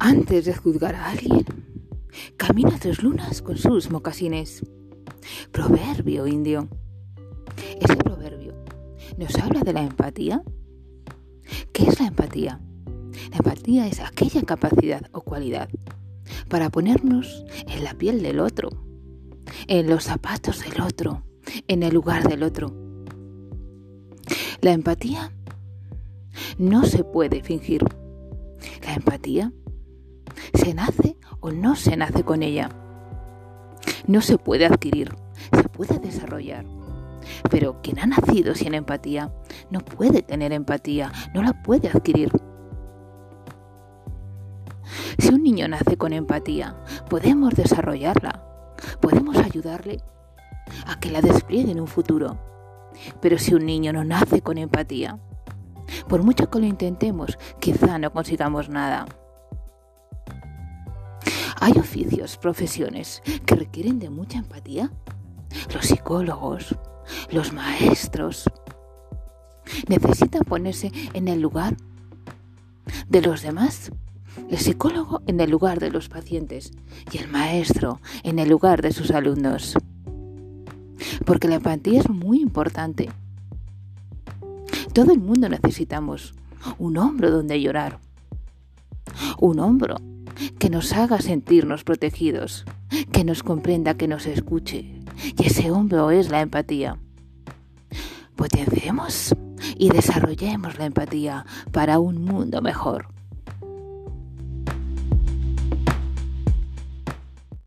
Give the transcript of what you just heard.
Antes de juzgar a alguien, camina tres lunas con sus mocasines. Proverbio indio. Ese proverbio nos habla de la empatía. ¿Qué es la empatía? La empatía es aquella capacidad o cualidad para ponernos en la piel del otro, en los zapatos del otro, en el lugar del otro. La empatía no se puede fingir. La empatía se nace o no se nace con ella. No se puede adquirir, se puede desarrollar. Pero quien ha nacido sin empatía no puede tener empatía, no la puede adquirir. Si un niño nace con empatía, podemos desarrollarla, podemos ayudarle a que la despliegue en un futuro. Pero si un niño no nace con empatía, por mucho que lo intentemos, quizá no consigamos nada. Hay oficios, profesiones que requieren de mucha empatía. Los psicólogos, los maestros, necesitan ponerse en el lugar de los demás. El psicólogo en el lugar de los pacientes y el maestro en el lugar de sus alumnos. Porque la empatía es muy importante. Todo el mundo necesitamos un hombro donde llorar. Un hombro que nos haga sentirnos protegidos, que nos comprenda, que nos escuche. Y ese hombro es la empatía. Potenciemos y desarrollemos la empatía para un mundo mejor.